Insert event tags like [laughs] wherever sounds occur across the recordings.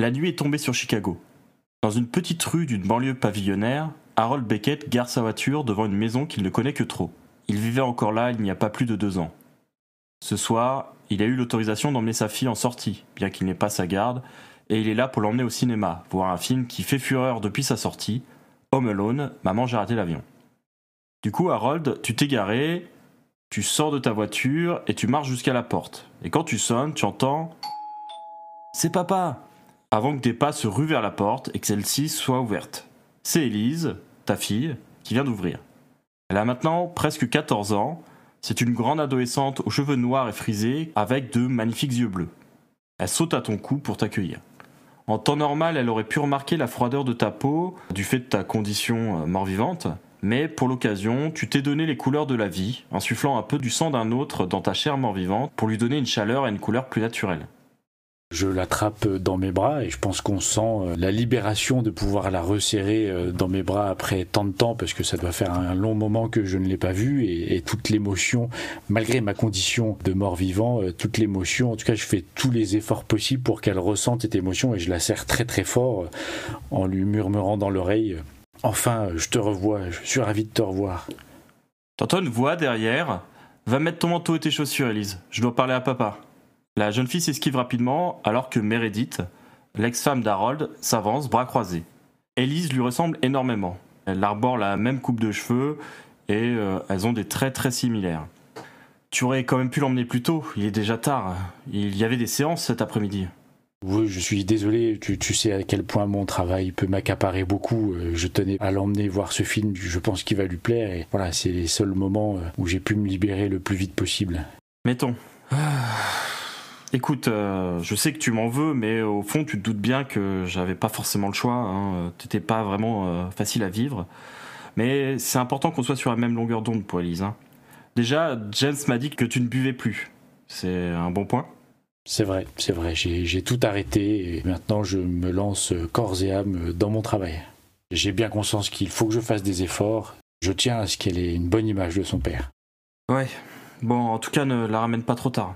La nuit est tombée sur Chicago. Dans une petite rue d'une banlieue pavillonnaire, Harold Beckett gare sa voiture devant une maison qu'il ne connaît que trop. Il vivait encore là il n'y a pas plus de deux ans. Ce soir, il a eu l'autorisation d'emmener sa fille en sortie, bien qu'il n'ait pas sa garde, et il est là pour l'emmener au cinéma, voir un film qui fait fureur depuis sa sortie, Home Alone, Maman j'ai raté l'avion. Du coup, Harold, tu t'es garé, tu sors de ta voiture et tu marches jusqu'à la porte. Et quand tu sonnes, tu entends C'est papa avant que tes pas se ruent vers la porte et que celle-ci soit ouverte. C'est Élise, ta fille, qui vient d'ouvrir. Elle a maintenant presque 14 ans, c'est une grande adolescente aux cheveux noirs et frisés avec de magnifiques yeux bleus. Elle saute à ton cou pour t'accueillir. En temps normal, elle aurait pu remarquer la froideur de ta peau du fait de ta condition euh, mort-vivante, mais pour l'occasion, tu t'es donné les couleurs de la vie, insufflant un peu du sang d'un autre dans ta chair mort-vivante pour lui donner une chaleur et une couleur plus naturelle. Je l'attrape dans mes bras et je pense qu'on sent euh, la libération de pouvoir la resserrer euh, dans mes bras après tant de temps parce que ça doit faire un long moment que je ne l'ai pas vue et, toute l'émotion, malgré ma condition de mort-vivant, euh, toute l'émotion, en tout cas je fais tous les efforts possibles pour qu'elle ressente cette émotion et je la serre très très fort en lui murmurant dans l'oreille Enfin, je te revois, je suis ravi de te revoir. T'entends une voix derrière Va mettre ton manteau et tes chaussures, Elise. Je dois parler à papa. La jeune fille s'esquive rapidement alors que Meredith, l'ex-femme d'Harold, s'avance, bras croisés. Elise lui ressemble énormément. Elle arbore la même coupe de cheveux et euh, elles ont des traits très similaires. Tu aurais quand même pu l'emmener plus tôt, il est déjà tard. Il y avait des séances cet après-midi. Oui, je suis désolé, tu, tu, sais à quel point mon travail peut m'accaparer beaucoup. Euh, je tenais à l'emmener voir ce film, je pense qu'il va lui plaire et voilà, c'est les seuls moments euh, où j'ai pu me libérer le plus vite possible. Mettons. Écoute, euh, je sais que tu m'en veux, mais au fond, tu te doutes bien que j'avais pas forcément le choix. Hein. T'étais pas vraiment euh, facile à vivre. Mais c'est important qu'on soit sur la même longueur d'onde pour Elise. Hein. Déjà, James m'a dit que tu ne buvais plus. C'est un bon point. C'est vrai, c'est vrai. J'ai tout arrêté et maintenant je me lance corps et âme dans mon travail. J'ai bien conscience qu'il faut que je fasse des efforts. Je tiens à ce qu'elle ait une bonne image de son père. Ouais. Bon, en tout cas, ne la ramène pas trop tard.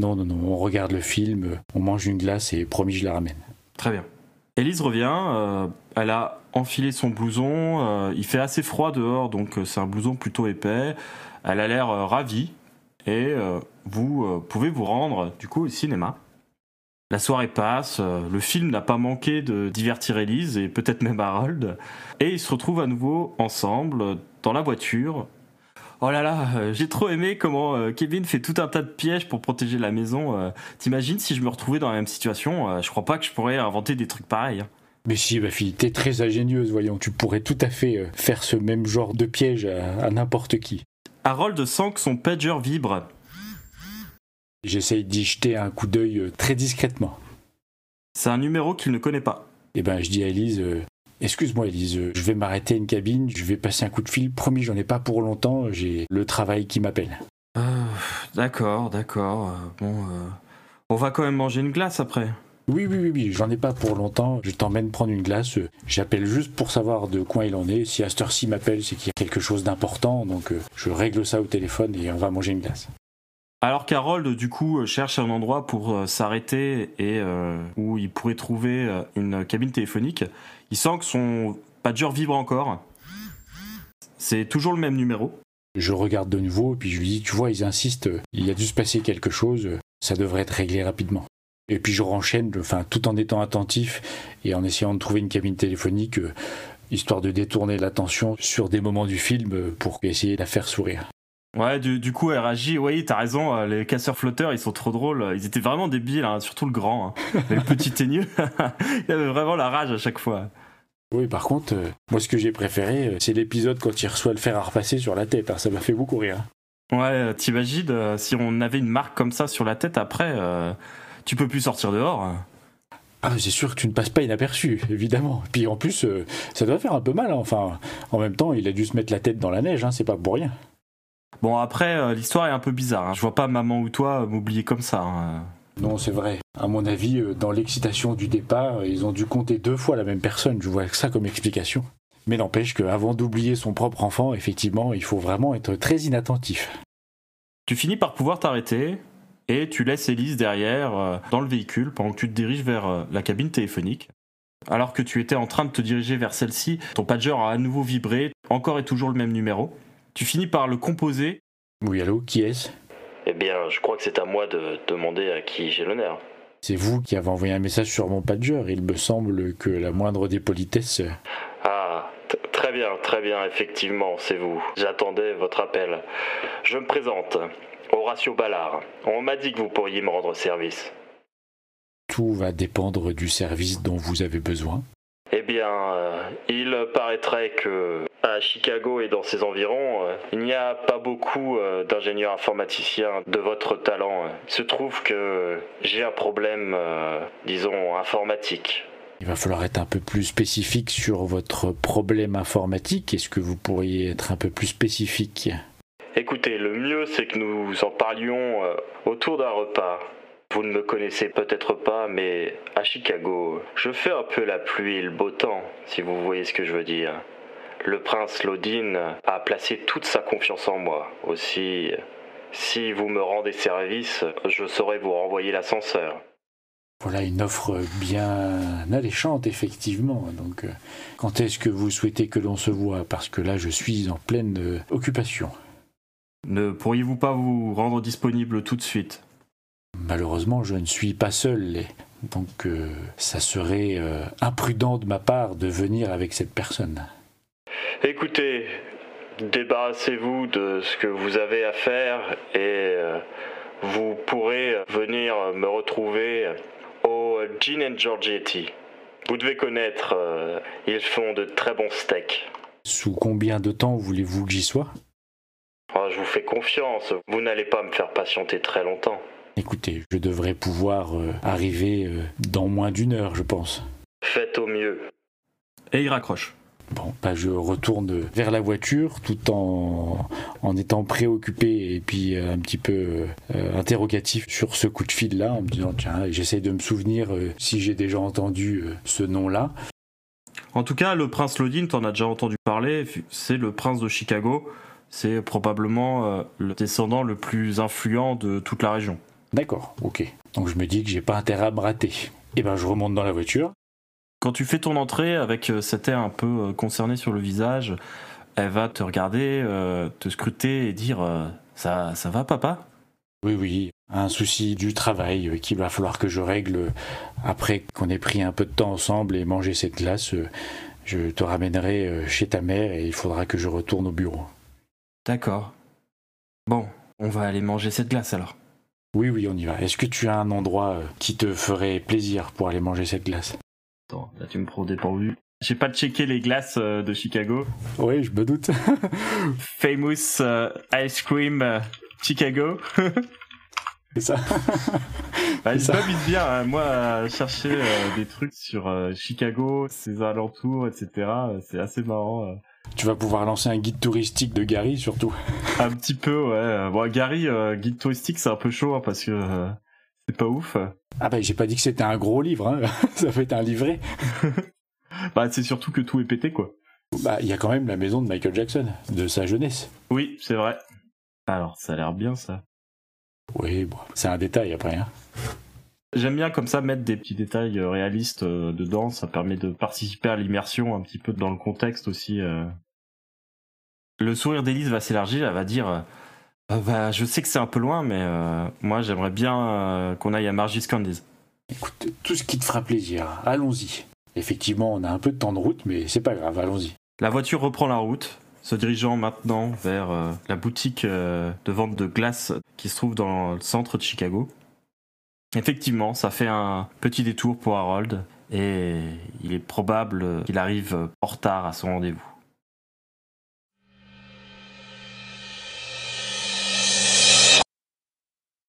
Non, non, non, on regarde le film, on mange une glace et promis, je la ramène. Très bien. Élise revient, euh, elle a enfilé son blouson, euh, il fait assez froid dehors, donc euh, c'est un blouson plutôt épais. Elle a l'air ravie et vous pouvez vous rendre du coup au cinéma. La soirée passe, le film n'a pas manqué de divertir Élise et peut-être même Harold, et ils se retrouvent à nouveau ensemble dans la voiture Oh là là, euh, j'ai trop aimé comment euh, Kevin fait tout un tas de pièges pour protéger la maison. Euh. T'imagines si je me retrouvais dans la même situation Je crois pas que je pourrais inventer des trucs pareils. Hein. Mais si, ma fille, t'es très ingénieuse, voyons. Tu pourrais tout à fait faire ce même genre de piège à, n'importe qui. Harold sent que son pager vibre. J'essaye d'y jeter un coup d'œil très discrètement. C'est un numéro qu'il ne connaît pas. Eh ben, je dis à Elise, Excuse-moi Elise, je vais m'arrêter une cabine, je vais passer un coup de fil, promis j'en ai pas pour longtemps, j'ai le travail qui m'appelle. Euh, d'accord, d'accord. Euh, bon, euh, on va quand même manger une glace après. Oui, oui, oui, oui, j'en ai pas pour longtemps. Je t'emmène prendre une glace. J'appelle juste pour savoir de quoi il en est. Si Astor m'appelle, c'est qu'il y a quelque chose d'important. Donc je règle ça au téléphone et on va manger une glace. Alors qu'Harold, du coup, cherche un endroit pour s'arrêter et où il pourrait trouver une cabine téléphonique, il sent que son pager vibre encore. C'est toujours le même numéro. Je regarde de nouveau, puis je lui dis, tu vois, ils insistent, il a dû se passer quelque chose, ça devrait être réglé rapidement. Et puis je renchaîne, enfin, tout en étant attentif et en essayant de trouver une cabine téléphonique, euh, histoire de détourner l'attention sur des moments du film pour essayer de la faire sourire. Ouais, du, du coup, réagit. Oui, t'as raison, euh, les casseurs flotteurs, ils sont trop drôles. Ils étaient vraiment débiles, hein, surtout le grand. Hein. [laughs] Le petit teigneux, [laughs] il avait vraiment la rage à chaque fois. Oui, par contre, euh, moi, ce que j'ai préféré, euh, c'est l'épisode quand il reçoit le fer à repasser sur la tête. hein, ça m'a fait beaucoup rire. Ouais, t'imagines, euh, si on avait une marque comme ça sur la tête après, euh, tu peux plus sortir dehors. hein. Ah, mais c'est sûr que tu ne passes pas inaperçu, évidemment. Puis en plus, ça doit faire un peu mal. hein. Enfin, en même temps, il a dû se mettre la tête dans la neige, c'est pas pour rien. Bon, après, euh, l'histoire est un peu bizarre. hein. Je vois pas maman ou toi euh, m'oublier comme ça. hein. Non, c'est vrai. À mon avis, euh, dans l'excitation du départ, ils ont dû compter deux fois la même personne. Je vois ça comme explication. Mais n'empêche qu'avant d'oublier son propre enfant, effectivement, il faut vraiment être très inattentif. Tu finis par pouvoir t'arrêter et tu laisses Elise derrière euh, dans le véhicule pendant que tu te diriges vers euh, la cabine téléphonique. Alors que tu étais en train de te diriger vers celle-ci, ton pager a à nouveau vibré, encore et toujours le même numéro. Tu finis par le composer. Oui, allô, qui est-ce? Eh bien, je crois que c'est à moi de demander à qui j'ai l'honneur. C'est vous qui avez envoyé un message sur mon pager. Il me semble que la moindre des politesses. Ah, t- très bien, très bien, effectivement, c'est vous. J'attendais votre appel. Je me présente, Horatio Ballard. On m'a dit que vous pourriez me rendre service. Tout va dépendre du service dont vous avez besoin. Eh bien, euh, il paraîtrait que à Chicago et dans ses environs, euh, il n'y a pas beaucoup euh, d'ingénieurs informaticiens de votre talent. Il se trouve que j'ai un problème, disons, informatique. Il va falloir être un peu plus spécifique sur votre problème informatique. Est-ce que vous pourriez être un peu plus spécifique? Écoutez, le mieux c'est que nous en parlions autour d'un repas. Vous ne me connaissez peut-être pas, mais à Chicago, je fais un peu la pluie et le beau temps, si vous voyez ce que je veux dire. Le prince Lodin a placé toute sa confiance en moi. Aussi, si vous me rendez service, je saurai vous renvoyer l'ascenseur. Voilà une offre bien alléchante, effectivement. Donc, euh, quand est-ce que vous souhaitez que l'on se voit? Parce que là, je suis en pleine euh, occupation. Ne pourriez-vous pas vous rendre disponible tout de suite? Malheureusement, je ne suis pas seul. donc, euh, ça serait euh, imprudent de ma part de venir avec cette personne. Écoutez, débarrassez-vous de ce que vous avez à faire et euh, vous pourrez venir me retrouver au Gin and Giorgetti. Vous devez connaître, ils font de très bons steaks. Sous combien de temps voulez-vous que j'y sois? Oh, je vous fais confiance, vous n'allez pas me faire patienter très longtemps. Écoutez, je devrais pouvoir euh, arriver euh, dans moins d'une heure, je pense. Faites au mieux. Et il raccroche. Bon, bah, je retourne vers la voiture tout en, en étant préoccupé et puis euh, un petit peu euh, interrogatif sur ce coup de fil-là, en me disant, tiens, j'essaie de me souvenir euh, si j'ai déjà entendu euh, ce nom-là. En tout cas, le prince Lodin, t'en as déjà entendu parler, c'est le prince de Chicago. C'est probablement euh, le descendant le plus influent de toute la région. D'accord, ok. Donc je me dis que j'ai pas intérêt à me rater. Et ben je remonte dans la voiture. Quand tu fais ton entrée avec euh, cet air un peu euh, concerné sur le visage, elle va te regarder, euh, te scruter et dire euh, ça, ça va, papa? Oui, oui, un souci du travail euh, qu'il va falloir que je règle après qu'on ait pris un peu de temps ensemble et mangé cette glace. Je te ramènerai chez ta mère et il faudra que je retourne au bureau. D'accord. Bon, on va aller manger cette glace alors. Oui, oui, on y va. Est-ce que tu as un endroit euh, qui te ferait plaisir pour aller manger cette glace? Attends, là tu me prends au dépourvu. J'ai pas checké les glaces euh, de Chicago. Oui, je me doute. [laughs] Famous euh, Ice Cream euh, Chicago. [laughs] C'est ça. [laughs] Bah, ils Ça. m'amusent bien, hein. moi, à chercher des trucs sur Chicago, ses alentours, etc. C'est assez marrant. Euh. tu vas pouvoir lancer un guide touristique de Gary, surtout. [laughs] Un petit peu, ouais. Bon, Gary, euh, guide touristique, c'est un peu chaud hein, parce que euh, c'est pas ouf. Ah bah j'ai pas dit que c'était un gros livre, hein. [laughs] ça fait un livret. [laughs] Bah, c'est surtout que tout est pété, quoi. Bah il y a quand même la maison de Michael Jackson, de sa jeunesse. Oui, c'est vrai. Alors, ça a l'air bien, ça. Oui, bon, c'est un détail après. Hein. J'aime bien comme ça mettre des petits détails euh, réalistes euh, dedans, ça permet de participer à l'immersion un petit peu dans le contexte aussi. euh. Le sourire d'Élise va s'élargir, elle va dire bah, Je sais que c'est un peu loin, mais euh, moi j'aimerais bien euh, qu'on aille à Margis Candies. Écoute, tout ce qui te fera plaisir, allons-y. Effectivement, on a un peu de temps de route, mais c'est pas grave, allons-y. La voiture reprend la route, se dirigeant maintenant vers euh, la boutique de vente de glace qui se trouve dans le centre de Chicago. Effectivement, ça fait un petit détour pour Harold et il est probable qu'il arrive en retard à son rendez-vous.